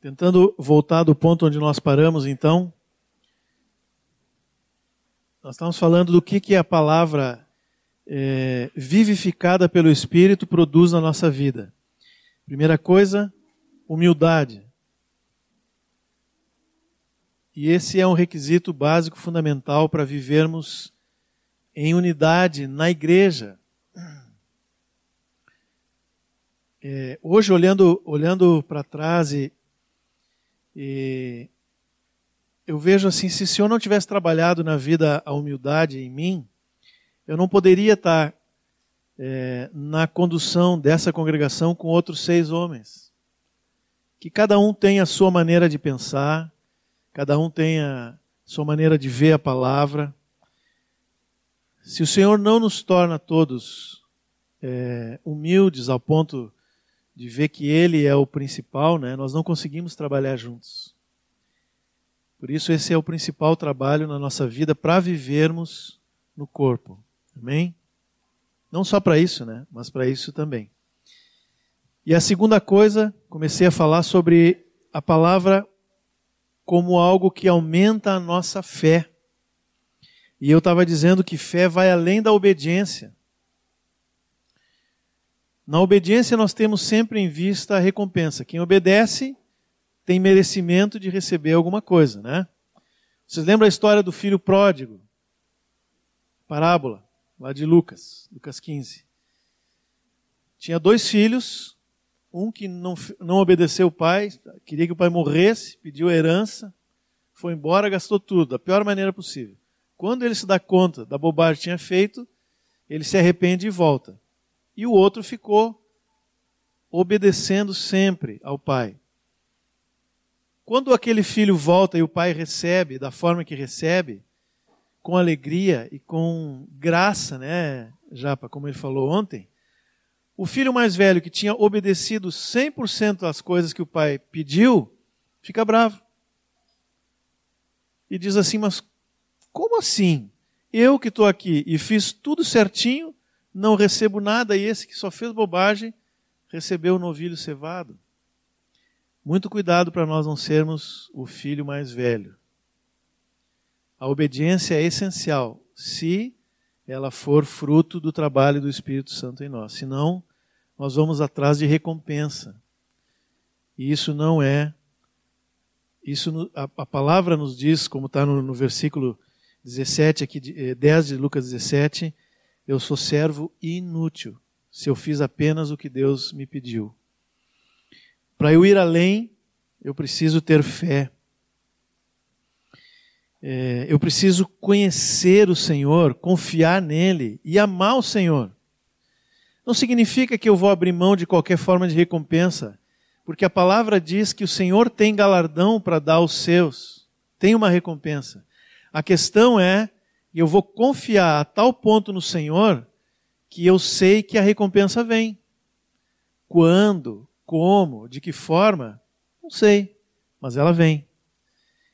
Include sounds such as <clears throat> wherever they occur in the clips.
Tentando voltar do ponto onde nós paramos, então, nós estamos falando do que, que a palavra é, vivificada pelo Espírito produz na nossa vida. Primeira coisa, humildade. E esse é um requisito básico fundamental para vivermos em unidade na igreja. É, hoje, olhando, olhando para trás, e, e, eu vejo assim: se o Senhor não tivesse trabalhado na vida a humildade em mim, eu não poderia estar é, na condução dessa congregação com outros seis homens. Que cada um tem a sua maneira de pensar, cada um tem a sua maneira de ver a palavra. Se o Senhor não nos torna todos é, humildes ao ponto de ver que Ele é o principal, né, nós não conseguimos trabalhar juntos. Por isso, esse é o principal trabalho na nossa vida para vivermos no corpo. Amém? Não só para isso, né? Mas para isso também. E a segunda coisa, comecei a falar sobre a palavra como algo que aumenta a nossa fé. E eu estava dizendo que fé vai além da obediência. Na obediência nós temos sempre em vista a recompensa. Quem obedece tem merecimento de receber alguma coisa, né? Vocês lembram a história do filho pródigo? Parábola, lá de Lucas, Lucas 15. Tinha dois filhos, um que não, não obedeceu o pai, queria que o pai morresse, pediu herança, foi embora, gastou tudo, da pior maneira possível. Quando ele se dá conta da bobagem que tinha feito, ele se arrepende e volta. E o outro ficou obedecendo sempre ao pai. Quando aquele filho volta e o pai recebe da forma que recebe, com alegria e com graça, né, Japa, como ele falou ontem, o filho mais velho, que tinha obedecido 100% às coisas que o pai pediu, fica bravo. E diz assim: Mas como assim? Eu que estou aqui e fiz tudo certinho, não recebo nada, e esse que só fez bobagem recebeu o novilho cevado. Muito cuidado para nós não sermos o filho mais velho. A obediência é essencial se ela for fruto do trabalho do Espírito Santo em nós. Senão, nós vamos atrás de recompensa. E isso não é. Isso a, a palavra nos diz, como está no, no, versículo 17, aqui, 10 eh, de Lucas 17, eu sou servo inútil, se eu fiz apenas o que Deus me pediu. Para eu ir além, eu preciso ter fé. É, eu preciso conhecer o Senhor, confiar nele e amar o Senhor. Não significa que eu vou abrir mão de qualquer forma de recompensa, porque a palavra diz que o Senhor tem galardão para dar aos seus, tem uma recompensa. A questão é, eu vou confiar a tal ponto no Senhor que eu sei que a recompensa vem. Quando, como, de que forma, não sei, mas ela vem.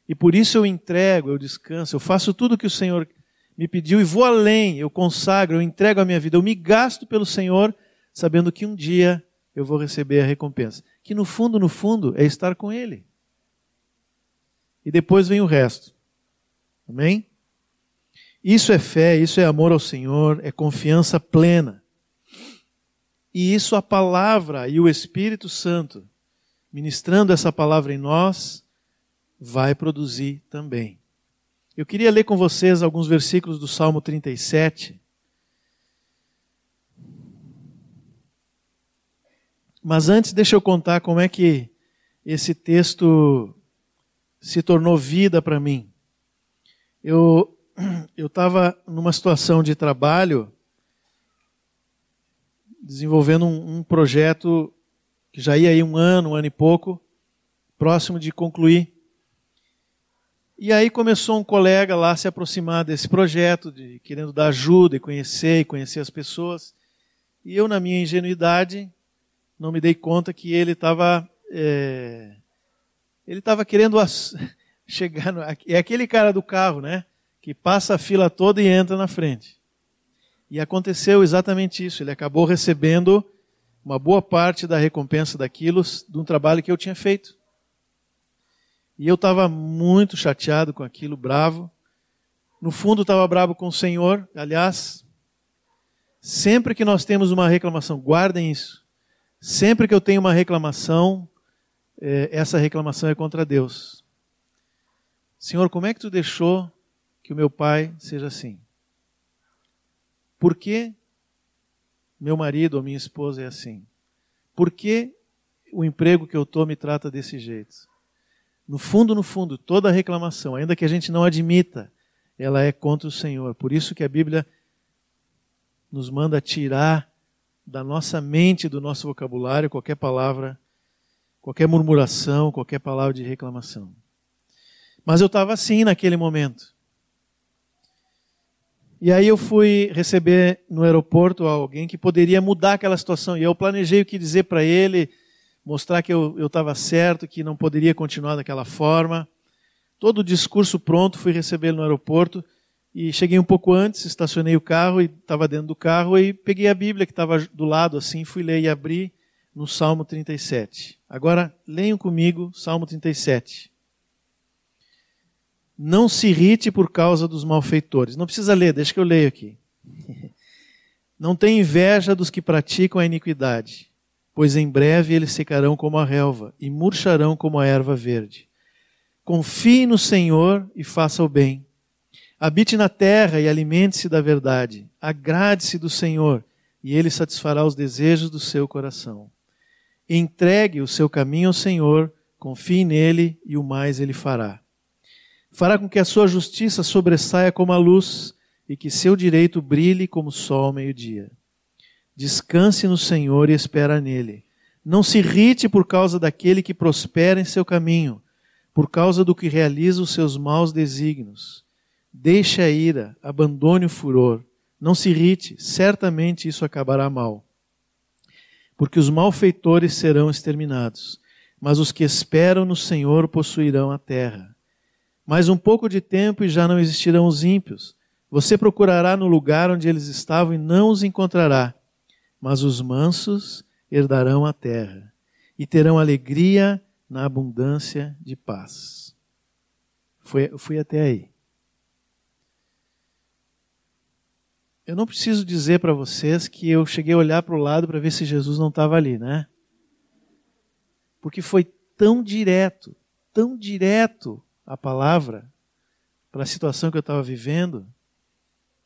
E por isso eu entrego, eu descanso, eu faço tudo o que o Senhor me pediu e vou além, eu consagro, eu entrego a minha vida, eu me gasto pelo Senhor, sabendo que um dia eu vou receber a recompensa. Que no fundo, no fundo, é estar com Ele. E depois vem o resto. Amém? Isso é fé, isso é amor ao Senhor, é confiança plena. E isso a palavra e o Espírito Santo, ministrando essa palavra em nós, vai produzir também. Eu queria ler com vocês alguns versículos do Salmo 37. Mas antes, deixa eu contar como é que esse texto se tornou vida para mim. Eu eu estava numa situação de trabalho desenvolvendo um, um, projeto que já ia aí um ano, um ano e pouco, próximo de concluir. E aí começou um colega lá a se aproximar desse projeto, de, querendo dar ajuda e conhecer e conhecer as pessoas. E eu, na minha ingenuidade, não me dei conta que ele estava é, ele estava querendo <laughs> chegar no, é aquele cara do carro, né? Que passa a fila toda e entra na frente. E aconteceu exatamente isso. Ele acabou recebendo uma boa parte da recompensa daquilo de um trabalho que eu tinha feito. E eu estava muito chateado com aquilo, bravo. No fundo, estava bravo com o Senhor. Aliás, sempre que nós temos uma reclamação, guardem isso. Sempre que eu tenho uma reclamação, é, essa reclamação é contra Deus. Senhor, como é que tu deixou que o meu pai seja assim? Por que meu marido ou minha esposa é assim? Por que o emprego que eu estou me trata desse jeito? No fundo, no fundo, toda reclamação, ainda que a gente não admita, ela é contra o Senhor. Por isso que a Bíblia nos manda tirar da nossa mente, do nosso vocabulário, qualquer palavra, qualquer murmuração, qualquer palavra de reclamação. Mas eu estava assim naquele momento. E aí eu fui receber no aeroporto alguém que poderia mudar aquela situação. E eu planejei o que dizer para ele, mostrar que eu estava certo, que não poderia continuar daquela forma. Todo o discurso pronto, fui recebê-lo no aeroporto. E cheguei um pouco antes, estacionei o carro e estava dentro do carro e peguei a Bíblia que estava do lado assim, fui ler e abri no Salmo 37. Agora leiam comigo Salmo 37. Não se irrite por causa dos malfeitores. Não precisa ler, deixa que eu leio aqui. <laughs> Não tem inveja dos que praticam a iniquidade, pois em breve eles secarão como a relva e murcharão como a erva verde. Confie no Senhor e faça o bem. Habite na terra e alimente-se da verdade. Agrade-se do Senhor e ele satisfará os desejos do seu coração. Entregue o seu caminho ao Senhor, confie nele e o mais ele fará fará com que a sua justiça sobressaia como a luz e que seu direito brilhe como o sol ao meio-dia. Descanse no Senhor e espera nele. Não se irrite por causa daquele que prospera em seu caminho, por causa do que realiza os seus maus desígnios. Deixe a ira, abandone o furor. Não se irrite, certamente isso acabará mal. Porque os malfeitores serão exterminados, mas os que esperam no Senhor possuirão a terra. Mais um pouco de tempo e já não existirão os ímpios. Você procurará no lugar onde eles estavam e não os encontrará. Mas os mansos herdarão a terra e terão alegria na abundância de paz. Fui até aí. Eu não preciso dizer para vocês que eu cheguei a olhar para o lado para ver se Jesus não estava ali, né? Porque foi tão direto, tão direto a palavra para a situação que eu estava vivendo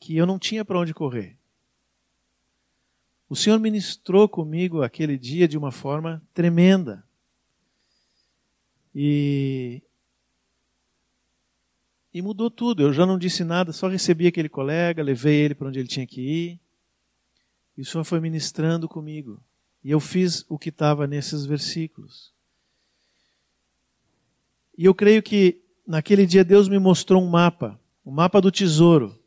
que eu não tinha para onde correr. O Senhor ministrou comigo aquele dia de uma forma tremenda. E, e mudou tudo. Eu já não disse nada, só recebi aquele colega, levei ele para onde ele tinha que ir. E o Senhor foi ministrando comigo. E eu fiz o que estava nesses versículos. E eu creio que naquele dia Deus me mostrou um mapa, o um mapa do tesouro.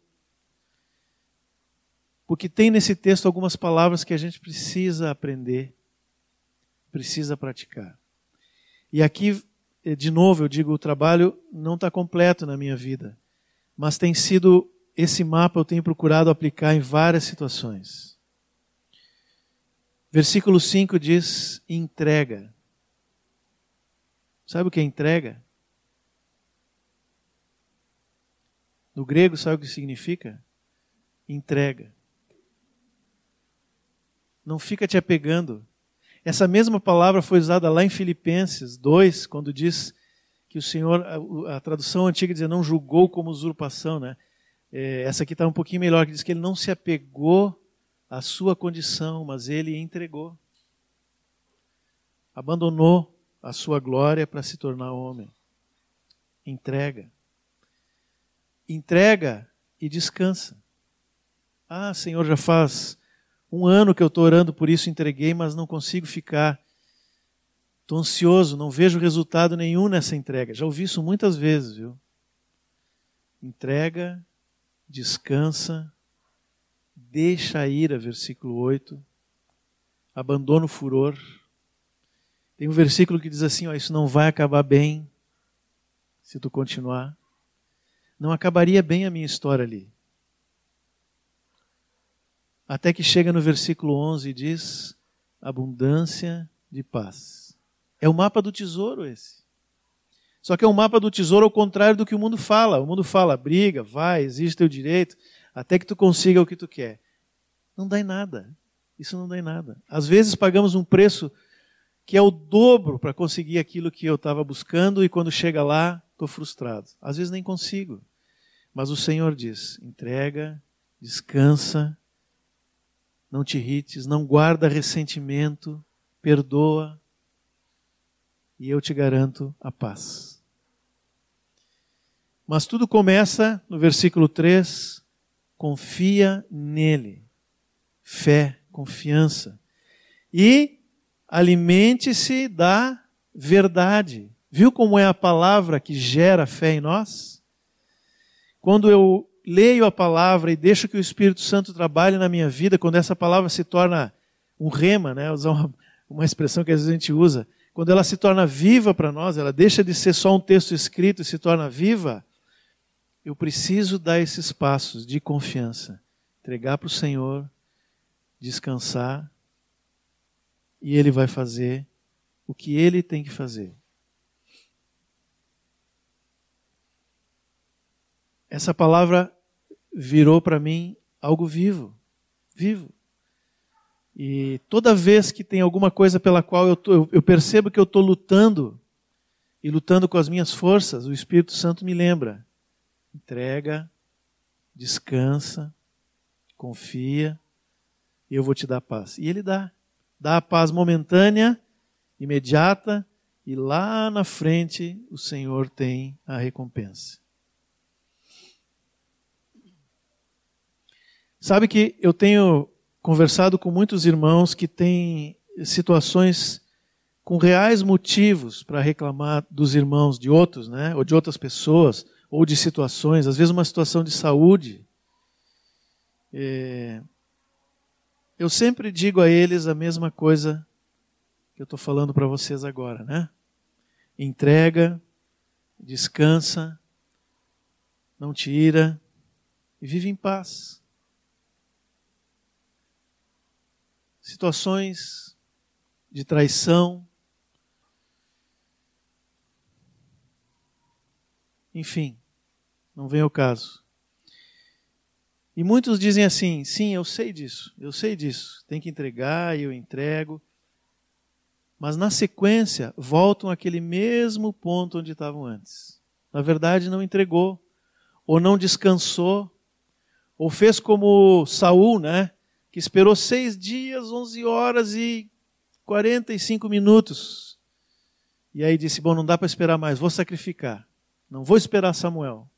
Porque tem nesse texto algumas palavras que a gente precisa aprender, precisa praticar. E aqui, eh, de novo, eu digo: o trabalho não está completo na minha vida, mas tem sido esse mapa eu tenho procurado aplicar em várias situações. Versículo 5 diz: entrega. Sabe o que é entrega? No grego, sabe o que significa? Entrega. Não fica te apegando. Essa mesma palavra foi usada lá em Filipenses 2, quando diz que o Senhor, a, a tradução antiga diz, não julgou como usurpação, né? É, essa aqui está um pouquinho melhor, que diz que ele não se apegou à sua condição, mas ele entregou. Abandonou a sua glória para se tornar homem. Entrega entrega e descansa. Ah, Senhor, já faz um ano que eu estou orando por isso, entreguei, mas não consigo ficar. Estou ansioso, não vejo resultado nenhum nessa entrega. Já ouvi isso muitas vezes, viu? Entrega, descansa, deixa a ira, versículo 8, abandona o furor. Tem um versículo que diz assim: ó, Isso não vai acabar bem se tu continuar não acabaria bem a minha história ali. Até que chega no versículo 11 e diz: abundância de paz. É o mapa do tesouro esse. Só que é um mapa do tesouro ao contrário do que o mundo fala. O mundo fala, briga, vai, existe teu direito, até que tu consiga o que tu quer. Não dá em nada. Isso não dá em nada. Às vezes pagamos um preço que é o dobro para conseguir aquilo que eu estava buscando e quando chega lá, estou frustrado. Às vezes nem consigo. Mas o Senhor diz: entrega, descansa, não te irrites, não guarda ressentimento, perdoa, e eu te garanto a paz. Mas tudo começa no versículo 3, confia nele. Fé, confiança. E alimente-se da verdade. Viu como é a palavra que gera fé em nós? Quando eu leio a palavra e deixo que o Espírito Santo trabalhe na minha vida, quando essa palavra se torna um rema, né? usar uma, uma expressão que às vezes a gente usa, quando ela se torna viva para nós, ela deixa de ser só um texto escrito e se torna viva, eu preciso dar esses passos de confiança, entregar para o Senhor, descansar, e Ele vai fazer o que Ele tem que fazer. Essa palavra virou para mim algo vivo, vivo. E toda vez que tem alguma coisa pela qual eu, tô, eu percebo que eu estou lutando, e lutando com as minhas forças, o Espírito Santo me lembra: entrega, descansa, confia, e eu vou te dar paz. E Ele dá. Dá a paz momentânea, imediata, e lá na frente o Senhor tem a recompensa. Sabe que eu tenho conversado com muitos irmãos que têm situações com reais motivos para reclamar dos irmãos de outros, né? Ou de outras pessoas, ou de situações, às vezes uma situação de saúde. É... Eu sempre digo a eles a mesma coisa que eu estou falando para vocês agora, né? Entrega, descansa, não tira e vive em paz. Situações de traição, enfim, não vem ao caso. E muitos dizem assim: sim, eu sei disso, eu sei disso, tem que entregar e eu entrego. Mas na sequência voltam àquele mesmo ponto onde estavam antes. Na verdade, não entregou, ou não descansou, ou fez como Saul, né? Que esperou seis dias, onze horas e quarenta e cinco minutos. E aí disse: Bom, não dá para esperar mais, vou sacrificar. Não vou esperar Samuel.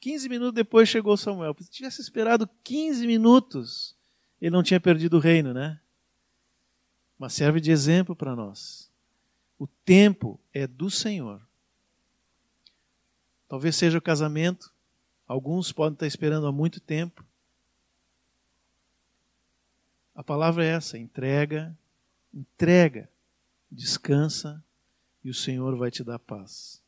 15 minutos depois chegou Samuel. Se tivesse esperado 15 minutos, ele não tinha perdido o reino, né? Mas serve de exemplo para nós. O tempo é do Senhor. Talvez seja o casamento. Alguns podem estar esperando há muito tempo. A palavra é essa: entrega, entrega, descansa e o Senhor vai te dar paz.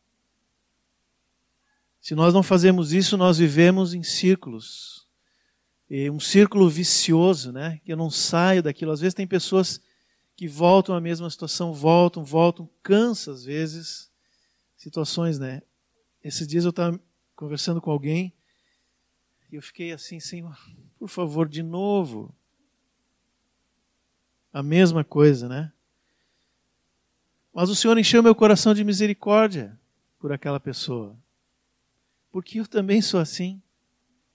Se nós não fazemos isso, nós vivemos em círculos. Um círculo vicioso, né? Que eu não saio daquilo. Às vezes tem pessoas que voltam à mesma situação, voltam, voltam, cansa às vezes. Situações, né? Esses dias eu estava conversando com alguém e eu fiquei assim, Senhor, por favor, de novo, a mesma coisa, né? Mas o Senhor encheu meu coração de misericórdia por aquela pessoa. Porque eu também sou assim.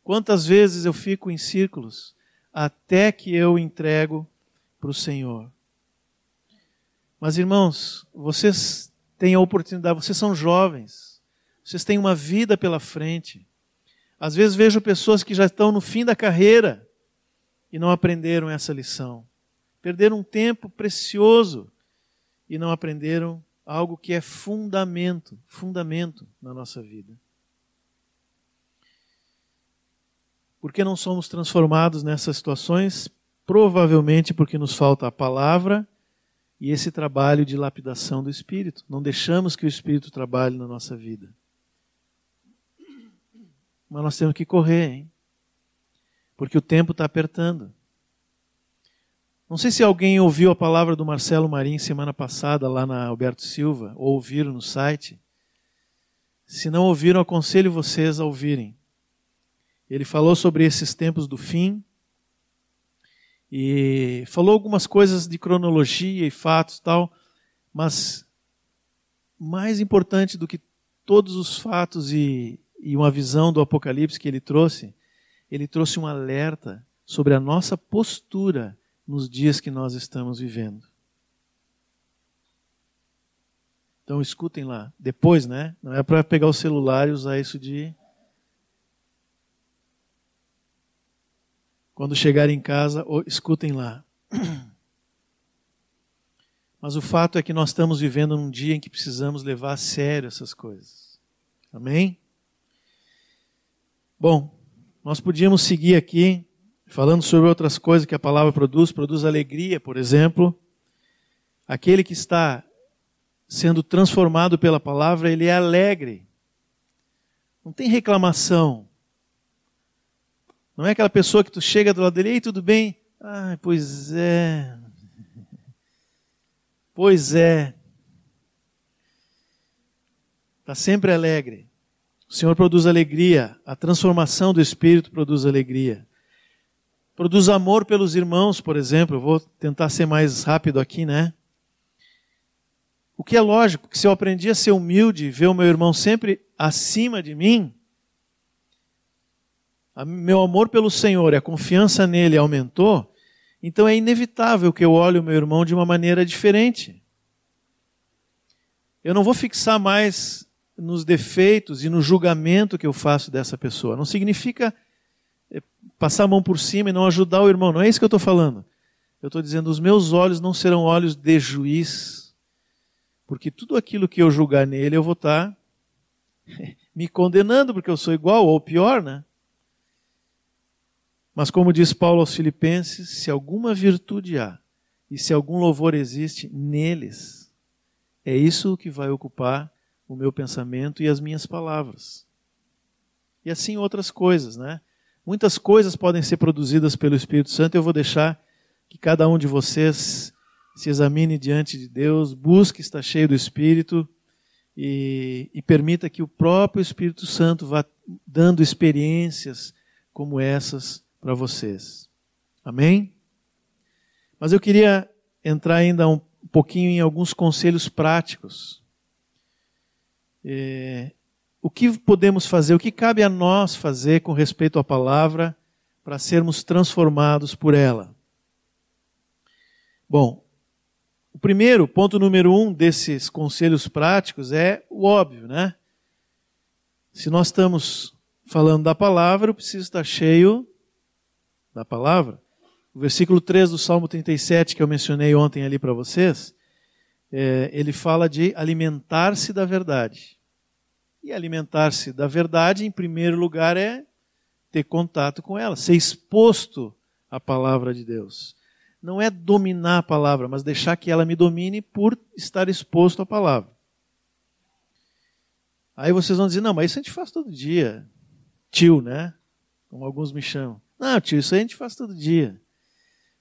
Quantas vezes eu fico em círculos até que eu entrego para o Senhor. Mas irmãos, vocês têm a oportunidade, vocês são jovens, vocês têm uma vida pela frente. Às vezes vejo pessoas que já estão no fim da carreira e não aprenderam essa lição. Perderam um tempo precioso e não aprenderam algo que é fundamento, fundamento na nossa vida. Por que não somos transformados nessas situações? Provavelmente porque nos falta a palavra e esse trabalho de lapidação do Espírito. Não deixamos que o Espírito trabalhe na nossa vida. Mas nós temos que correr, hein? Porque o tempo está apertando. Não sei se alguém ouviu a palavra do Marcelo Marim semana passada lá na Alberto Silva, ou ouviram no site. Se não ouviram, aconselho vocês a ouvirem. Ele falou sobre esses tempos do fim e falou algumas coisas de cronologia e fatos tal, mas mais importante do que todos os fatos e, e uma visão do Apocalipse que ele trouxe, ele trouxe um alerta sobre a nossa postura nos dias que nós estamos vivendo. Então escutem lá. Depois, né? Não é para pegar o celular e usar isso de. Quando chegar em casa, escutem lá. <clears throat> Mas o fato é que nós estamos vivendo num dia em que precisamos levar a sério essas coisas. Amém? Bom, nós podíamos seguir aqui falando sobre outras coisas que a palavra produz, produz alegria, por exemplo. Aquele que está sendo transformado pela palavra, ele é alegre. Não tem reclamação. Não é aquela pessoa que tu chega do lado dele, ei, tudo bem? Ah, pois é. <laughs> Pois é. Está sempre alegre. O Senhor produz alegria. A transformação do Espírito produz alegria. Produz amor pelos irmãos, por exemplo. Eu vou tentar ser mais rápido aqui, né? O que é lógico, que se eu aprendi a ser humilde, ver o meu irmão sempre acima de mim, meu amor pelo Senhor e a confiança nele aumentou, então é inevitável que eu olhe o meu irmão de uma maneira diferente. Eu não vou fixar mais nos defeitos e no julgamento que eu faço dessa pessoa. Não significa passar a mão por cima e não ajudar o irmão. Não é isso que eu estou falando. Eu estou dizendo: os meus olhos não serão olhos de juiz, porque tudo aquilo que eu julgar nele, eu vou estar <laughs> me condenando, porque eu sou igual, ou pior, né? Mas como diz Paulo aos Filipenses, se alguma virtude há e se algum louvor existe neles, é isso que vai ocupar o meu pensamento e as minhas palavras. E assim outras coisas, né? Muitas coisas podem ser produzidas pelo Espírito Santo, eu vou deixar que cada um de vocês se examine diante de Deus, busque estar cheio do Espírito e, e permita que o próprio Espírito Santo vá dando experiências como essas para vocês. Amém? Mas eu queria entrar ainda um pouquinho em alguns conselhos práticos. É, o que podemos fazer, o que cabe a nós fazer com respeito à palavra para sermos transformados por ela? Bom, o primeiro, ponto número um desses conselhos práticos é o óbvio, né? Se nós estamos falando da palavra, eu preciso estar cheio da palavra. O versículo 3 do Salmo 37, que eu mencionei ontem ali para vocês, é, ele fala de alimentar-se da verdade. E alimentar-se da verdade, em primeiro lugar, é ter contato com ela, ser exposto à palavra de Deus não é dominar a palavra, mas deixar que ela me domine por estar exposto à palavra. Aí vocês vão dizer, não, mas isso a gente faz todo dia. Tio, né? Como alguns me chamam. Não, tio, isso a gente faz todo dia.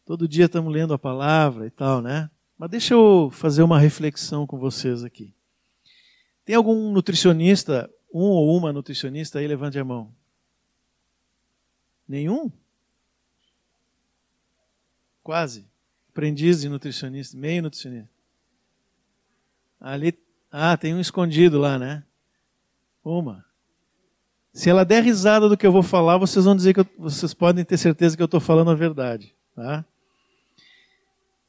Todo dia estamos lendo a palavra e tal, né? Mas deixa eu fazer uma reflexão com vocês aqui. Tem algum nutricionista, um ou uma nutricionista aí? Levante a mão. Nenhum? Quase. Aprendiz de nutricionista, meio nutricionista. Ali, ah, tem um escondido lá, né? Uma. Se ela der risada do que eu vou falar, vocês vão dizer que eu, vocês podem ter certeza que eu estou falando a verdade, tá?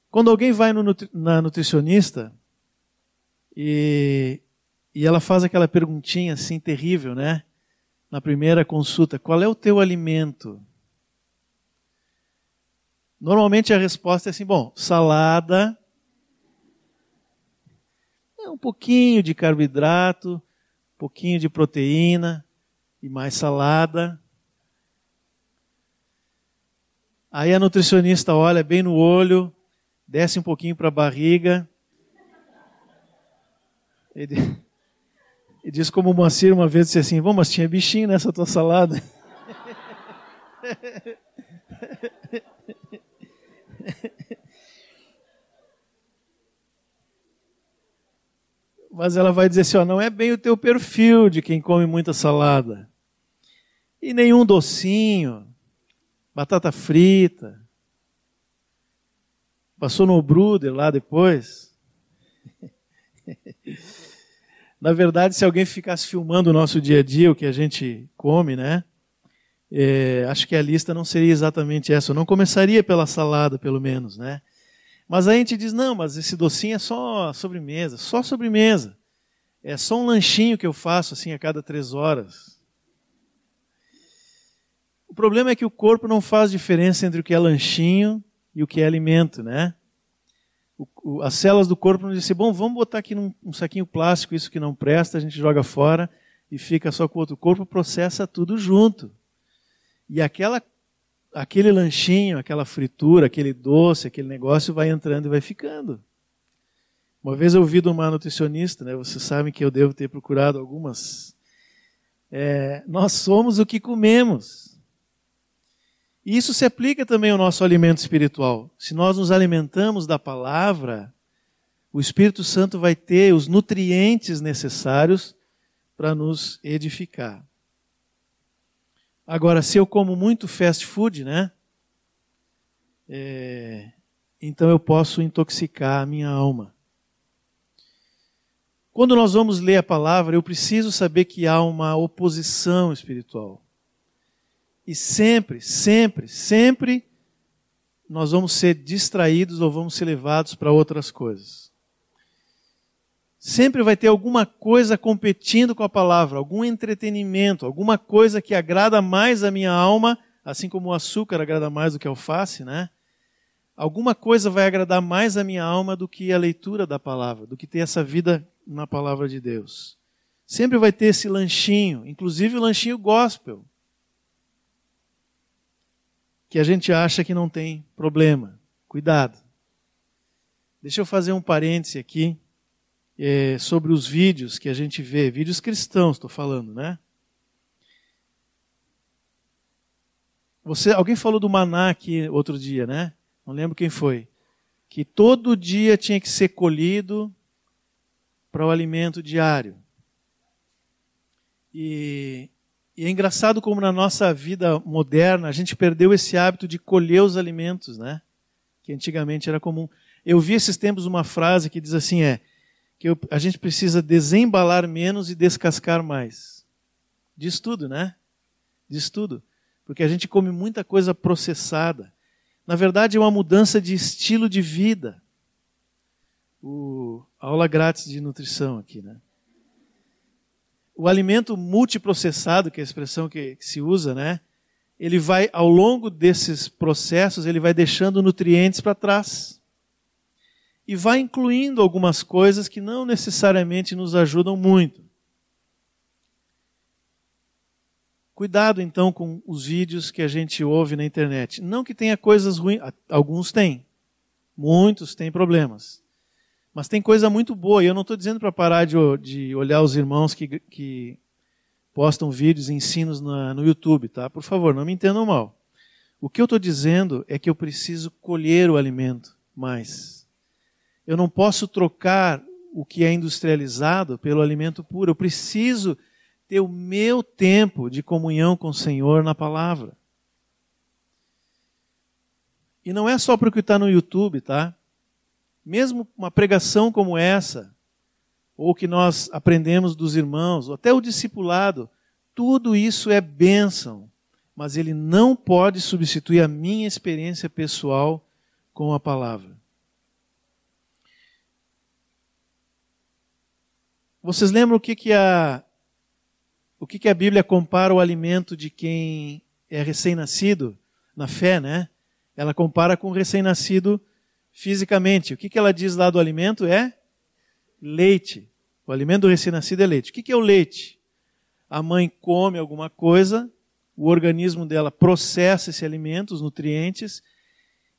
Quando alguém vai no, na nutricionista e, e ela faz aquela perguntinha assim terrível, né? Na primeira consulta, qual é o teu alimento? Normalmente a resposta é assim: bom, salada, é um pouquinho de carboidrato, um pouquinho de proteína e mais salada. Aí a nutricionista olha bem no olho, desce um pouquinho para a barriga. Ele, e diz como o Moacir uma vez disse assim: Bom, mas tinha bichinho nessa tua salada. mas ela vai dizer assim: ó, não é bem o teu perfil de quem come muita salada. E nenhum docinho, batata frita. Passou no Bruder lá depois. Na verdade, se alguém ficasse filmando o nosso dia a dia, o que a gente come, né? É, acho que a lista não seria exatamente essa. Eu não começaria pela salada, pelo menos, né? Mas a gente diz, não, mas esse docinho é só sobremesa, só sobremesa. É só um lanchinho que eu faço assim a cada três horas. O problema é que o corpo não faz diferença entre o que é lanchinho e o que é alimento, né? O, o, as células do corpo não dizem, bom, vamos botar aqui num um saquinho plástico isso que não presta, a gente joga fora e fica só com o outro. Corpo processa tudo junto. E aquela, aquele lanchinho, aquela fritura, aquele doce, aquele negócio vai entrando e vai ficando. Uma vez eu ouvi de uma nutricionista, né, vocês sabem que eu devo ter procurado algumas. É, nós somos o que comemos. E isso se aplica também ao nosso alimento espiritual. Se nós nos alimentamos da palavra, o Espírito Santo vai ter os nutrientes necessários para nos edificar. Agora, se eu como muito fast food, né? É, então eu posso intoxicar a minha alma. Quando nós vamos ler a palavra, eu preciso saber que há uma oposição espiritual. E sempre, sempre, sempre nós vamos ser distraídos ou vamos ser levados para outras coisas. Sempre vai ter alguma coisa competindo com a palavra, algum entretenimento, alguma coisa que agrada mais a minha alma, assim como o açúcar agrada mais do que alface, né? Alguma coisa vai agradar mais a minha alma do que a leitura da palavra, do que ter essa vida na palavra de Deus. Sempre vai ter esse lanchinho, inclusive o lanchinho gospel, que a gente acha que não tem problema. Cuidado. Deixa eu fazer um parêntese aqui é, sobre os vídeos que a gente vê, vídeos cristãos, estou falando, né? Você, alguém falou do maná aqui outro dia, né? Não lembro quem foi. Que todo dia tinha que ser colhido para o alimento diário. E, e, é engraçado como na nossa vida moderna a gente perdeu esse hábito de colher os alimentos, né? Que antigamente era comum. Eu vi esses tempos uma frase que diz assim: é que eu, a gente precisa desembalar menos e descascar mais. Diz tudo, né? Diz tudo. Porque a gente come muita coisa processada. Na verdade, é uma mudança de estilo de vida. O, aula grátis de nutrição aqui, né? O alimento multiprocessado, que é a expressão que, se usa, né? Ele vai, ao longo desses processos, ele vai deixando nutrientes para trás e vai incluindo algumas coisas que não necessariamente nos ajudam muito. Cuidado então com os vídeos que a gente ouve na internet. Não que tenha coisas ruins, alguns têm, muitos têm problemas. Mas tem coisa muito boa, e eu não estou dizendo para parar de, de, olhar os irmãos que, que postam vídeos, ensinos na, no YouTube, tá? Por favor, não me entendam mal. O que eu estou dizendo é que eu preciso colher o alimento mais. Eu não posso trocar o que é industrializado pelo alimento puro. Eu preciso ter o meu tempo de comunhão com o Senhor na palavra. E não é só para o que está no YouTube, tá? Mesmo uma pregação como essa, ou que nós aprendemos dos irmãos, ou até o discipulado, tudo isso é bênção, mas ele não pode substituir a minha experiência pessoal com a palavra. Vocês lembram o que, que a o que, que a Bíblia compara o alimento de quem é recém-nascido na fé, né? Ela compara com o recém-nascido fisicamente. O que, que ela diz lá do alimento é leite. O alimento do recém-nascido é leite. O que, que é o leite? A mãe come alguma coisa, o organismo dela processa esse alimento, os nutrientes,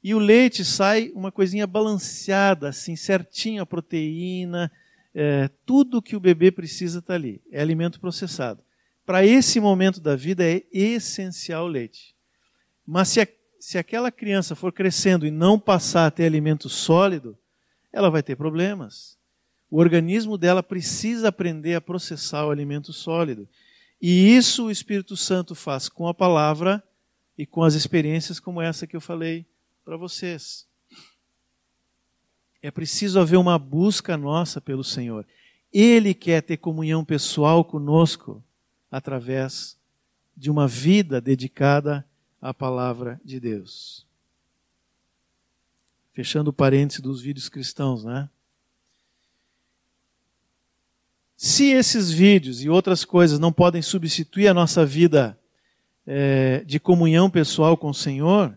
e o leite sai uma coisinha balanceada, assim, certinho, a proteína, é, tudo que o bebê precisa está ali. É alimento processado. Para esse momento da vida é essencial o leite. Mas se, a, se aquela criança for crescendo e não passar a ter alimento sólido, ela vai ter problemas. O organismo dela precisa aprender a processar o alimento sólido. E isso o Espírito Santo faz com a palavra e com as experiências como essa que eu falei para vocês. É preciso haver uma busca nossa pelo Senhor. Ele quer ter comunhão pessoal conosco através de uma vida dedicada à palavra de Deus. Fechando o parêntese dos vídeos cristãos, né? Se esses vídeos e outras coisas não podem substituir a nossa vida é, de comunhão pessoal com o Senhor,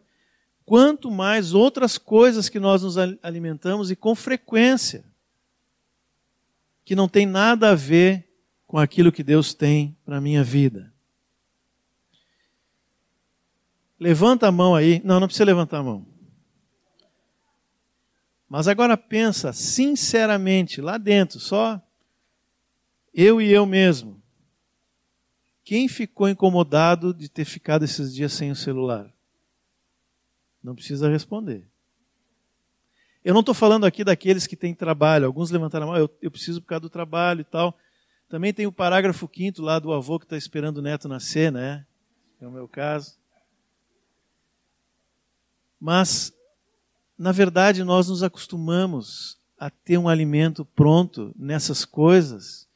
quanto mais outras coisas que nós nos alimentamos e com frequência, que não tem nada a ver com aquilo que Deus tem para a minha vida. Levanta a mão aí. Não, não precisa levantar a mão. Mas agora pensa sinceramente lá dentro, só eu e eu mesmo. Quem ficou incomodado de ter ficado esses dias sem o celular? Não precisa responder. Eu não estou falando aqui daqueles que têm trabalho. Alguns levantaram a mão, eu, eu preciso por causa do trabalho e tal. Também tem o parágrafo quinto lá do avô que está esperando o neto nascer, né? É o meu caso. Mas, na verdade, nós nos acostumamos a ter um alimento pronto nessas coisas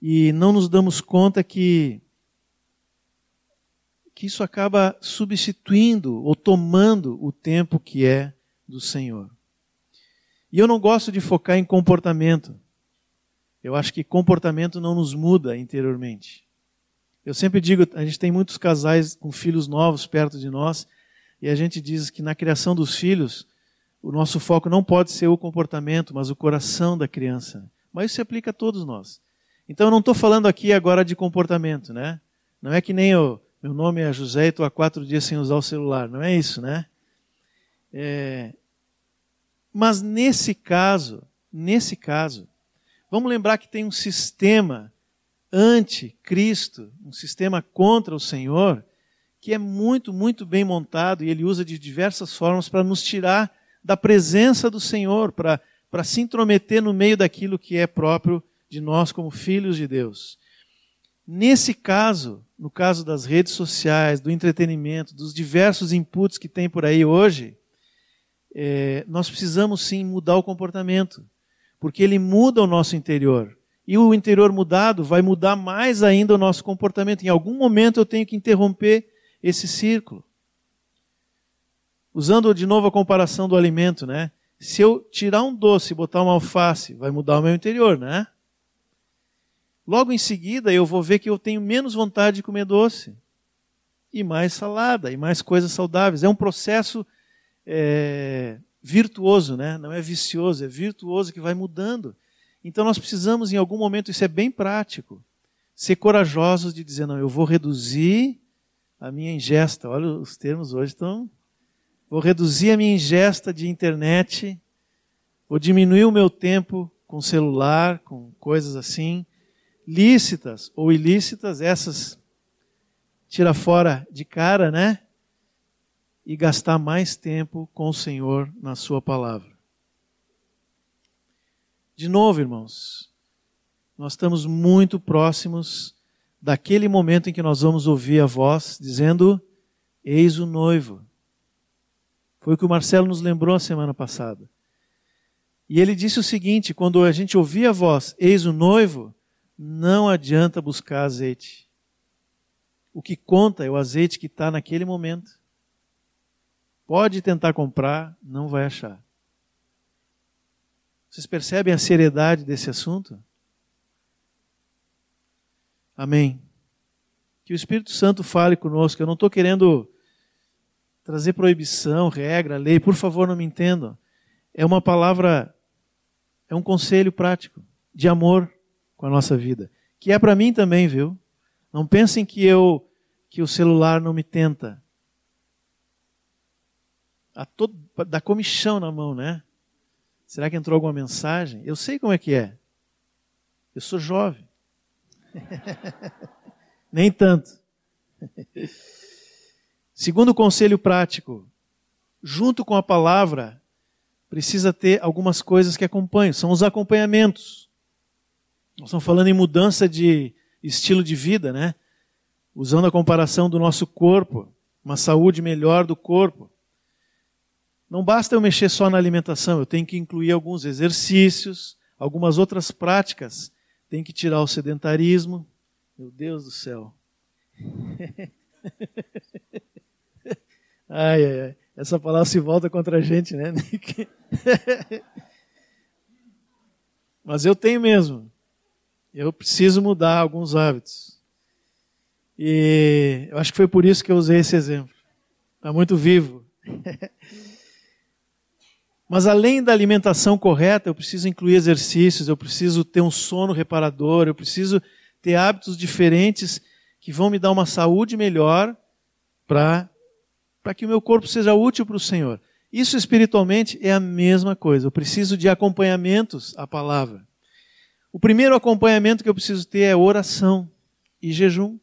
e não nos damos conta que que isso acaba substituindo ou tomando o tempo que é do Senhor. E eu não gosto de focar em comportamento. Eu acho que comportamento não nos muda interiormente. Eu sempre digo, a gente tem muitos casais com filhos novos perto de nós, e a gente diz que na criação dos filhos, o nosso foco não pode ser o comportamento, mas o coração da criança. Mas isso se aplica a todos nós. Então eu não estou falando aqui agora de comportamento, né? Não é que nem o meu nome é José e estou há quatro dias sem usar o celular. Não é isso, né? É... Mas nesse caso, nesse caso, vamos lembrar que tem um sistema anti-Cristo, um sistema contra o Senhor, que é muito, muito bem montado e ele usa de diversas formas para nos tirar da presença do Senhor, para, para se intrometer no meio daquilo que é próprio de nós como filhos de Deus. Nesse caso, no caso das redes sociais, do entretenimento, dos diversos inputs que tem por aí hoje, é, nós precisamos sim mudar o comportamento, porque ele muda o nosso interior. E o interior mudado vai mudar mais ainda o nosso comportamento. Em algum momento eu tenho que interromper esse círculo. Usando de novo a comparação do alimento, né? Se eu tirar um doce e botar uma alface, vai mudar o meu interior, né? Logo em seguida, eu vou ver que eu tenho menos vontade de comer doce. E mais salada, e mais coisas saudáveis. É um processo é, virtuoso, né? não é vicioso, é virtuoso que vai mudando. Então nós precisamos, em algum momento, isso é bem prático, ser corajosos de dizer: não, eu vou reduzir a minha ingesta. Olha, os termos hoje estão. Vou reduzir a minha ingesta de internet, vou diminuir o meu tempo com celular, com coisas assim lícitas ou ilícitas, essas tira fora de cara, né? E gastar mais tempo com o Senhor na Sua palavra. De novo, irmãos, nós estamos muito próximos daquele momento em que nós vamos ouvir a voz dizendo: Eis o noivo. Foi o que o Marcelo nos lembrou a semana passada. E ele disse o seguinte: quando a gente ouvia a voz, Eis o noivo, não adianta buscar azeite. O que conta é o azeite que está naquele momento. Pode tentar comprar, não vai achar. Vocês percebem a seriedade desse assunto? Amém. Que o Espírito Santo fale conosco. Eu não estou querendo trazer proibição, regra, lei. Por favor, não me entendam. É uma palavra, é um conselho prático de amor com a nossa vida. Que é para mim também, viu? Não pensem que eu que o celular não me tenta. A todo, dá comichão na mão, né? Será que entrou alguma mensagem? Eu sei como é que é. Eu sou jovem. <laughs> Nem tanto. Segundo conselho prático, junto com a palavra, precisa ter algumas coisas que acompanham, são os acompanhamentos. Nós estamos falando em mudança de estilo de vida, né? Usando a comparação do nosso corpo, uma saúde melhor do corpo. Não basta eu mexer só na alimentação, eu tenho que incluir alguns exercícios, algumas outras práticas. Tem que tirar o sedentarismo. Meu Deus do céu. <laughs> ai, ai, ai. Essa palavra se volta contra a gente, né, Nick? <laughs> Mas eu tenho mesmo. Eu preciso mudar alguns hábitos. E eu acho que foi por isso que eu usei esse exemplo. Está muito vivo. <laughs> Mas além da alimentação correta, eu preciso incluir exercícios, eu preciso ter um sono reparador, eu preciso ter hábitos diferentes que vão me dar uma saúde melhor para que o meu corpo seja útil para o Senhor. Isso espiritualmente é a mesma coisa. Eu preciso de acompanhamentos à palavra. O primeiro acompanhamento que eu preciso ter é oração e jejum.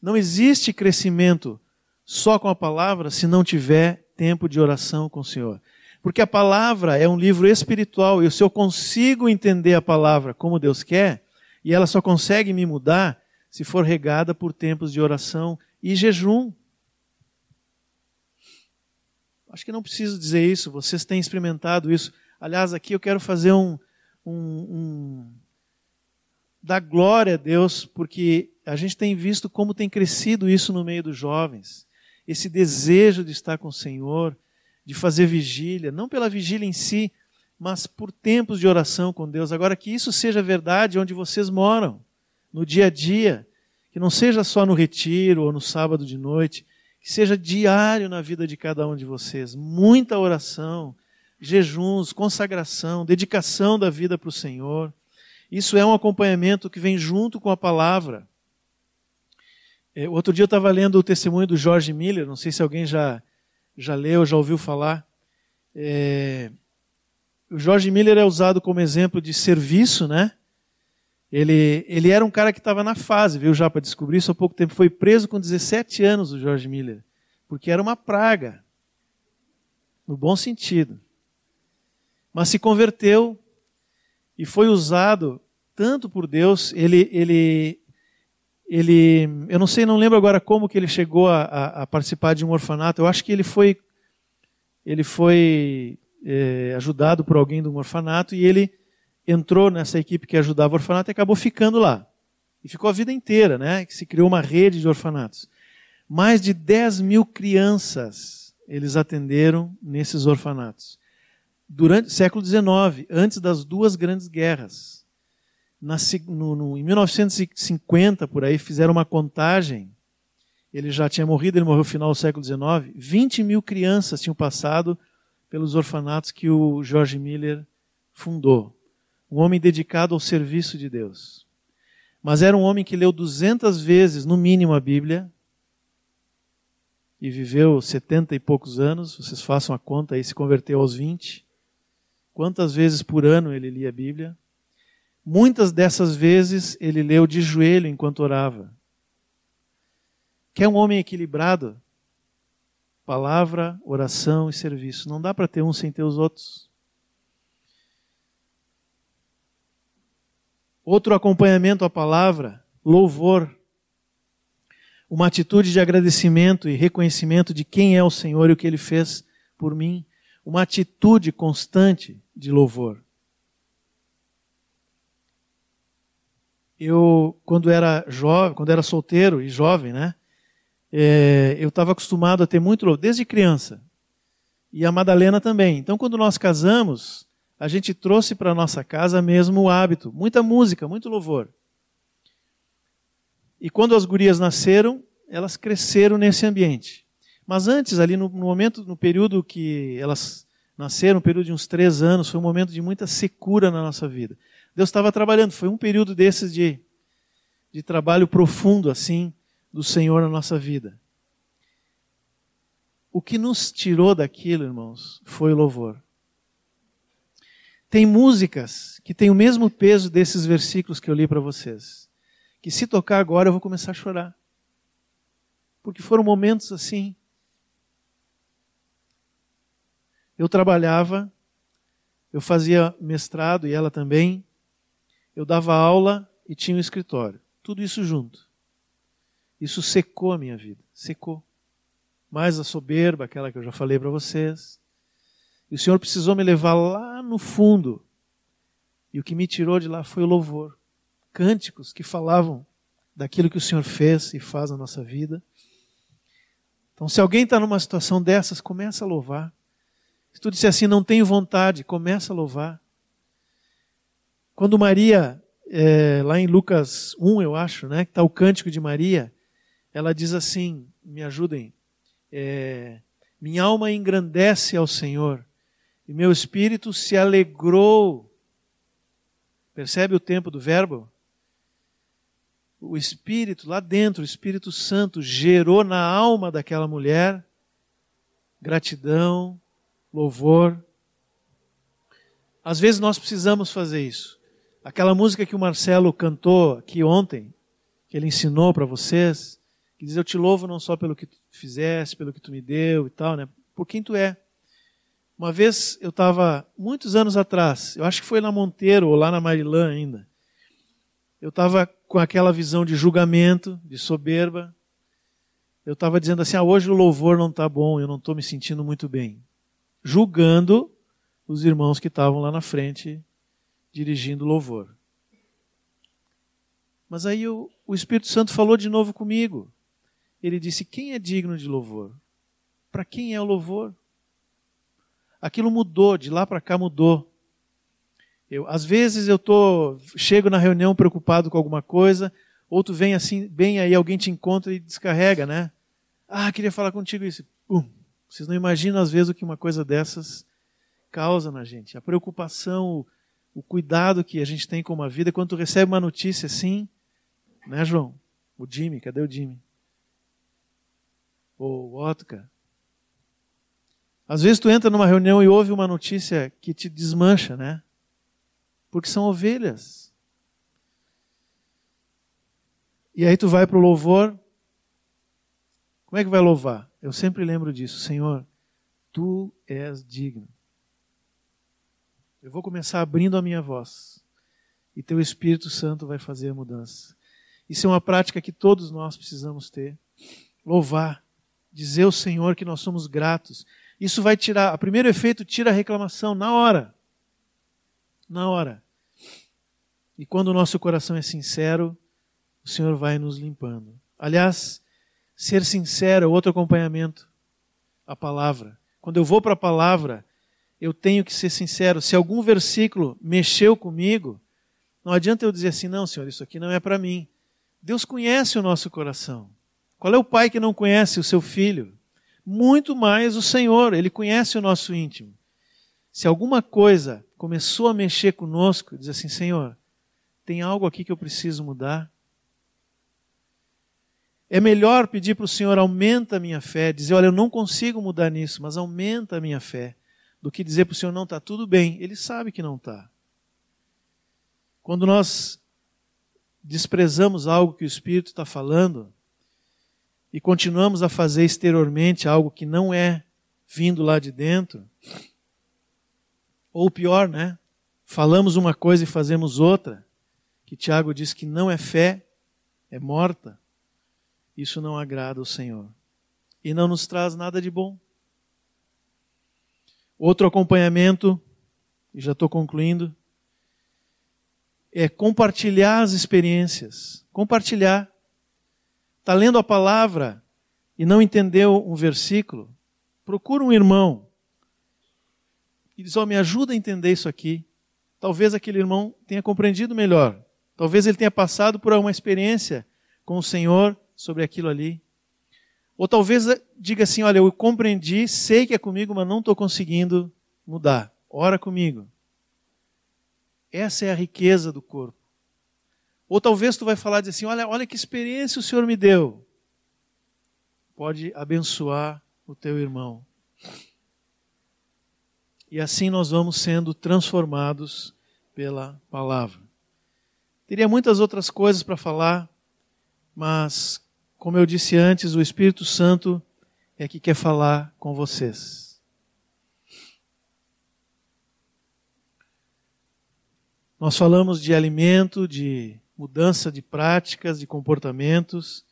Não existe crescimento só com a palavra se não tiver tempo de oração com o Senhor. Porque a palavra é um livro espiritual e se eu consigo entender a palavra como Deus quer, e ela só consegue me mudar se for regada por tempos de oração e jejum. Acho que não preciso dizer isso, vocês têm experimentado isso. Aliás, aqui eu quero fazer um. um, um dar glória a Deus, porque a gente tem visto como tem crescido isso no meio dos jovens. Esse desejo de estar com o Senhor, de fazer vigília, não pela vigília em si, mas por tempos de oração com Deus. Agora, que isso seja verdade onde vocês moram, no dia a dia, que não seja só no retiro ou no sábado de noite, que seja diário na vida de cada um de vocês. Muita oração, jejuns, consagração, dedicação da vida para o Senhor. Isso é um acompanhamento que vem junto com a palavra. É, outro dia eu estava lendo o testemunho do George Miller, não sei se alguém já, já leu, já ouviu falar. É, o George Miller é usado como exemplo de serviço, né? Ele, ele era um cara que estava na fase, viu já para descobrir isso há pouco tempo. Foi preso com 17 anos, o George Miller, porque era uma praga, no bom sentido. Mas se converteu e foi usado tanto por Deus, ele, ele, ele, eu não sei, não lembro agora como que ele chegou a, a, a participar de um orfanato. Eu acho que ele foi, ele foi é, ajudado por alguém de um orfanato e ele entrou nessa equipe que ajudava o orfanato e acabou ficando lá. E ficou a vida inteira, né? Que se criou uma rede de orfanatos. Mais de 10 mil crianças eles atenderam nesses orfanatos. Durante século XIX, antes das duas grandes guerras. Na, no, no, em 1950, por aí, fizeram uma contagem. Ele já tinha morrido, ele morreu no final do século XIX. 20 mil crianças tinham passado pelos orfanatos que o George Miller fundou um homem dedicado ao serviço de Deus. Mas era um homem que leu 200 vezes, no mínimo, a Bíblia e viveu 70 e poucos anos. Vocês façam a conta aí, se converteu aos 20. Quantas vezes por ano ele lia a Bíblia? Muitas dessas vezes ele leu de joelho enquanto orava. Quer um homem equilibrado? Palavra, oração e serviço. Não dá para ter um sem ter os outros. Outro acompanhamento à palavra, louvor. Uma atitude de agradecimento e reconhecimento de quem é o Senhor e o que ele fez por mim. Uma atitude constante de louvor. Eu, quando era jovem, quando era solteiro e jovem, né? É, eu estava acostumado a ter muito louvor, desde criança. E a Madalena também. Então, quando nós casamos, a gente trouxe para nossa casa mesmo o hábito, muita música, muito louvor. E quando as gurias nasceram, elas cresceram nesse ambiente. Mas antes, ali no, no momento, no período que elas nasceram, um período de uns três anos, foi um momento de muita secura na nossa vida. Deus estava trabalhando, foi um período desses de, de trabalho profundo, assim, do Senhor na nossa vida. O que nos tirou daquilo, irmãos, foi o louvor. Tem músicas que têm o mesmo peso desses versículos que eu li para vocês. Que se tocar agora eu vou começar a chorar. Porque foram momentos assim. Eu trabalhava, eu fazia mestrado e ela também, eu dava aula e tinha um escritório. Tudo isso junto. Isso secou a minha vida, secou. Mais a soberba, aquela que eu já falei para vocês. E o Senhor precisou me levar lá no fundo. E o que me tirou de lá foi o louvor. Cânticos que falavam daquilo que o Senhor fez e faz na nossa vida. Então, se alguém está numa situação dessas, começa a louvar. Se tu disser assim, não tenho vontade, começa a louvar. Quando Maria, é, lá em Lucas 1, eu acho, né, que está o cântico de Maria, ela diz assim: me ajudem. É, minha alma engrandece ao Senhor e meu espírito se alegrou. Percebe o tempo do verbo? O espírito, lá dentro, o Espírito Santo gerou na alma daquela mulher gratidão, louvor. Às vezes nós precisamos fazer isso. Aquela música que o Marcelo cantou aqui ontem, que ele ensinou para vocês, que diz: Eu te louvo não só pelo que tu fizeste, pelo que tu me deu e tal, né? Por quem tu é. Uma vez eu estava, muitos anos atrás, eu acho que foi na Monteiro ou lá na Marilã ainda. Eu estava com aquela visão de julgamento, de soberba. Eu estava dizendo assim: ah, hoje o louvor não está bom, eu não estou me sentindo muito bem julgando os irmãos que estavam lá na frente dirigindo louvor. Mas aí o, o Espírito Santo falou de novo comigo. Ele disse: Quem é digno de louvor? Para quem é o louvor? Aquilo mudou, de lá para cá mudou. Eu, às vezes eu tô, chego na reunião preocupado com alguma coisa, ou tu vem assim, bem aí, alguém te encontra e descarrega, né? Ah, queria falar contigo isso. Pum, vocês não imaginam, às vezes, o que uma coisa dessas causa na gente. A preocupação, o, cuidado que a gente tem com uma vida. Quando tu recebe uma notícia assim, né, João? O Jimmy, cadê o Jimmy? Ou o Otto, Às vezes tu entra numa reunião e ouve uma notícia que te desmancha, né? Porque são ovelhas. E aí tu vai para o louvor. Como é que vai louvar? Eu sempre lembro disso, Senhor, tu és digno. Eu vou começar abrindo a minha voz e teu Espírito Santo vai fazer a mudança. Isso é uma prática que todos nós precisamos ter. Louvar, dizer ao Senhor que nós somos gratos. Isso vai tirar, o primeiro efeito tira a reclamação na hora. Na hora. E quando o nosso coração é sincero, o Senhor vai nos limpando. Aliás, Ser sincero é outro acompanhamento. A palavra. Quando eu vou para a palavra, eu tenho que ser sincero. Se algum versículo mexeu comigo, não adianta eu dizer assim, não, Senhor, isso aqui não é para mim. Deus conhece o nosso coração. Qual é o pai que não conhece o seu filho? Muito mais o Senhor, ele conhece o nosso íntimo. Se alguma coisa começou a mexer conosco, diz assim, Senhor, tem algo aqui que eu preciso mudar. É melhor pedir para o Senhor, aumenta a minha fé, dizer, olha, eu não consigo mudar nisso, mas aumenta a minha fé, do que dizer para o Senhor, não está tudo bem. Ele sabe que não está. Quando nós desprezamos algo que o Espírito está falando e continuamos a fazer exteriormente algo que não é vindo lá de dentro, ou pior, né? Falamos uma coisa e fazemos outra, que Tiago diz que não é fé, é morta isso não agrada ao Senhor e não nos traz nada de bom. Outro acompanhamento, e já estou concluindo, é compartilhar as experiências. Compartilhar. Está lendo a palavra e não entendeu um versículo? Procura um irmão e diz: oh, me ajuda a entender isso aqui. Talvez aquele irmão tenha compreendido melhor. Talvez ele tenha passado por uma experiência com o Senhor sobre aquilo ali. Ou talvez diga assim: olha, eu compreendi, sei que é comigo, mas não estou conseguindo mudar. Ora comigo. Essa é a riqueza do corpo. Ou talvez tu vai falar assim: olha, olha que experiência o Senhor me deu. Pode abençoar o teu irmão. E assim nós vamos sendo transformados pela palavra. Teria muitas outras coisas para falar, mas como eu disse antes, o Espírito Santo é que quer falar com vocês. Nós falamos de alimento, de mudança de práticas, de comportamentos.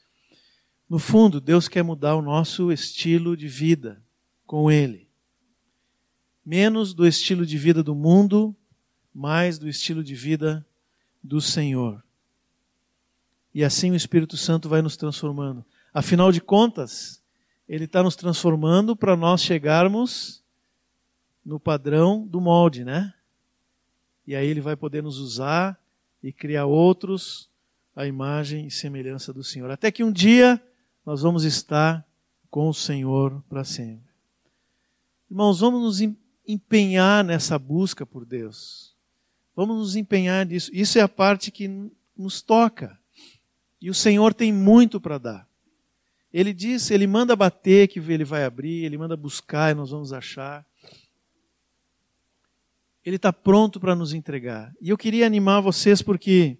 No fundo, Deus quer mudar o nosso estilo de vida com Ele. Menos do estilo de vida do mundo, mais do estilo de vida do Senhor. E assim o Espírito Santo vai nos transformando. Afinal de contas, Ele está nos transformando para nós chegarmos no padrão do molde, né? E aí Ele vai poder nos usar e criar outros à imagem e semelhança do Senhor. Até que um dia nós vamos estar com o Senhor para sempre. Irmãos, vamos nos empenhar nessa busca por Deus. Vamos nos empenhar nisso. Isso é a parte que nos toca. E o Senhor tem muito para dar. Ele diz, ele manda bater que ele vai abrir, ele manda buscar e nós vamos achar. Ele está pronto para nos entregar. E eu queria animar vocês porque,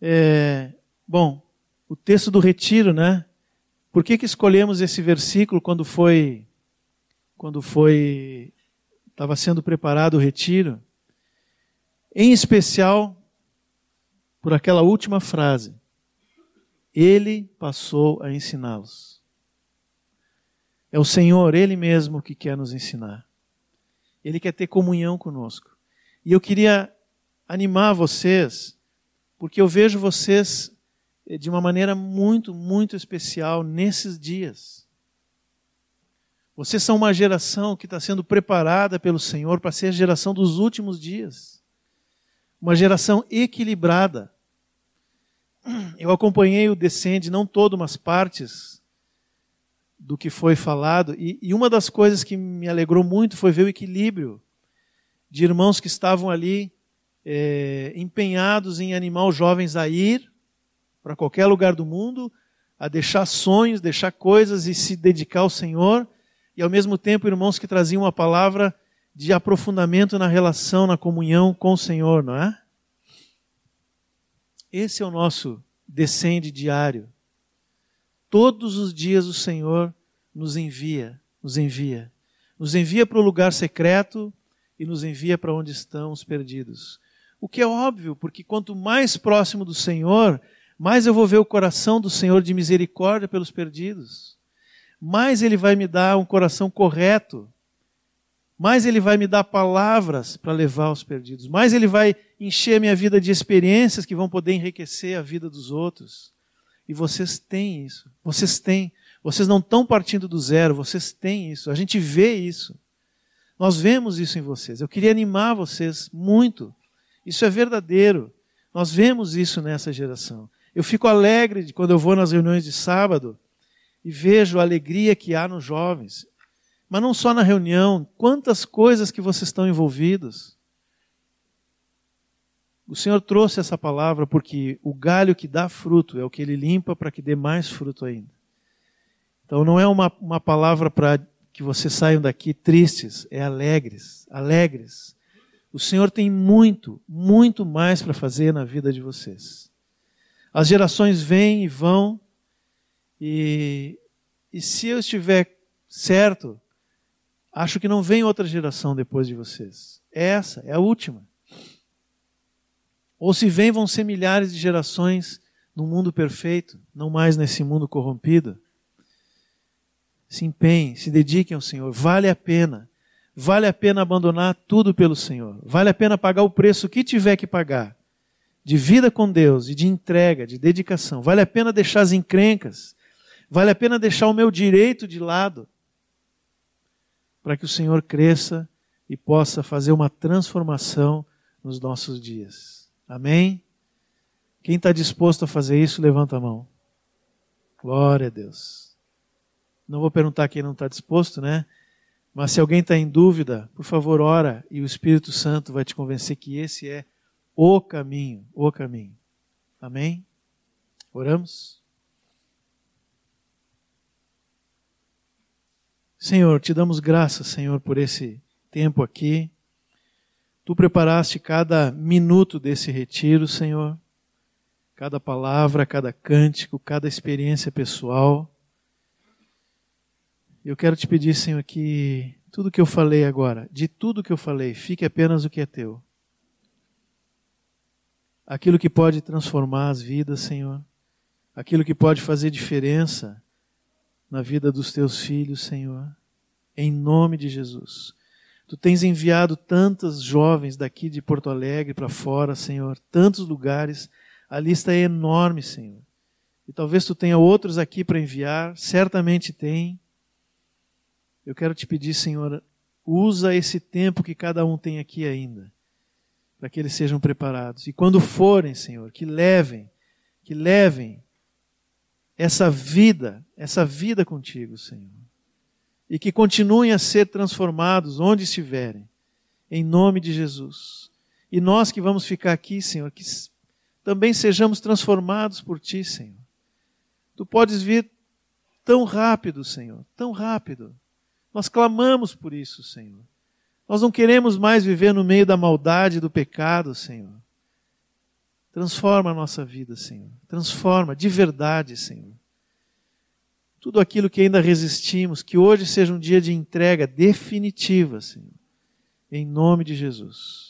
é, bom, o texto do retiro, né? Por que, que escolhemos esse versículo quando foi, quando foi, estava sendo preparado o retiro? Em especial por aquela última frase. Ele passou a ensiná-los. É o Senhor, Ele mesmo, que quer nos ensinar. Ele quer ter comunhão conosco. E eu queria animar vocês, porque eu vejo vocês eh, de uma maneira muito, muito especial nesses dias. Vocês são uma geração que está sendo preparada pelo Senhor para ser a geração dos últimos dias. Uma geração equilibrada. Eu acompanhei o Descende, não todo, mas partes do que foi falado, e, e uma das coisas que me alegrou muito foi ver o equilíbrio de irmãos que estavam ali é, empenhados em animar os jovens a ir para qualquer lugar do mundo, a deixar sonhos, deixar coisas e se dedicar ao Senhor, e ao mesmo tempo irmãos que traziam uma palavra de aprofundamento na relação, na comunhão com o Senhor, não é? Esse é o nosso descende diário. Todos os dias o Senhor nos envia, nos envia. Nos envia para o lugar secreto e nos envia para onde estão os perdidos. O que é óbvio, porque quanto mais próximo do Senhor, mais eu vou ver o coração do Senhor de misericórdia pelos perdidos. Mais Ele vai me dar um coração correto. Mais Ele vai me dar palavras para levar os perdidos. Mais Ele vai encher a minha vida de experiências que vão poder enriquecer a vida dos outros. E vocês têm isso. Vocês têm. Vocês não estão partindo do zero, vocês têm isso. A gente vê isso. Nós vemos isso em vocês. Eu queria animar vocês muito. Isso é verdadeiro. Nós vemos isso nessa geração. Eu fico alegre quando eu vou nas reuniões de sábado e vejo a alegria que há nos jovens. Mas não só na reunião, quantas coisas que vocês estão envolvidos. O Senhor trouxe essa palavra porque o galho que dá fruto é o que ele limpa para que dê mais fruto ainda. Então não é uma, uma palavra para que vocês saiam daqui tristes, é alegres, alegres. O Senhor tem muito, muito mais para fazer na vida de vocês. As gerações vêm e vão, e, e se eu estiver certo, acho que não vem outra geração depois de vocês. É essa, é a última. Ou se vem, vão ser milhares de gerações no mundo perfeito, não mais nesse mundo corrompido. Se empenhem, se dediquem ao Senhor, vale a pena. Vale a pena abandonar tudo pelo Senhor. Vale a pena pagar o preço que tiver que pagar. De vida com Deus e de entrega, de dedicação. Vale a pena deixar as encrencas. Vale a pena deixar o meu direito de lado. Para que o Senhor cresça e possa fazer uma transformação nos nossos dias. Amém? Quem está disposto a fazer isso, levanta a mão. Glória a Deus. Não vou perguntar quem não está disposto, né? Mas se alguém está em dúvida, por favor, ora e o Espírito Santo vai te convencer que esse é o caminho, o caminho. Amém? Oramos? Senhor, te damos graças, Senhor, por esse tempo aqui. Tu preparaste cada minuto desse retiro, Senhor, cada palavra, cada cântico, cada experiência pessoal. Eu quero te pedir, Senhor, que tudo que eu falei agora, de tudo que eu falei, fique apenas o que é teu. aquilo que pode transformar as vidas, Senhor, aquilo que pode fazer diferença na vida dos teus filhos, Senhor, em nome de Jesus. Tu tens enviado tantos jovens daqui de Porto Alegre para fora, Senhor, tantos lugares, a lista é enorme, Senhor. E talvez tu tenha outros aqui para enviar, certamente tem. Eu quero te pedir, Senhor, usa esse tempo que cada um tem aqui ainda, para que eles sejam preparados. E quando forem, Senhor, que levem, que levem essa vida, essa vida contigo, Senhor. E que continuem a ser transformados onde estiverem, em nome de Jesus. E nós que vamos ficar aqui, Senhor, que também sejamos transformados por Ti, Senhor. Tu podes vir tão rápido, Senhor, tão rápido. Nós clamamos por isso, Senhor. Nós não queremos mais viver no meio da maldade e do pecado, Senhor. Transforma a nossa vida, Senhor. Transforma de verdade, Senhor. Tudo aquilo que ainda resistimos, que hoje seja um dia de entrega definitiva, Senhor. Em nome de Jesus.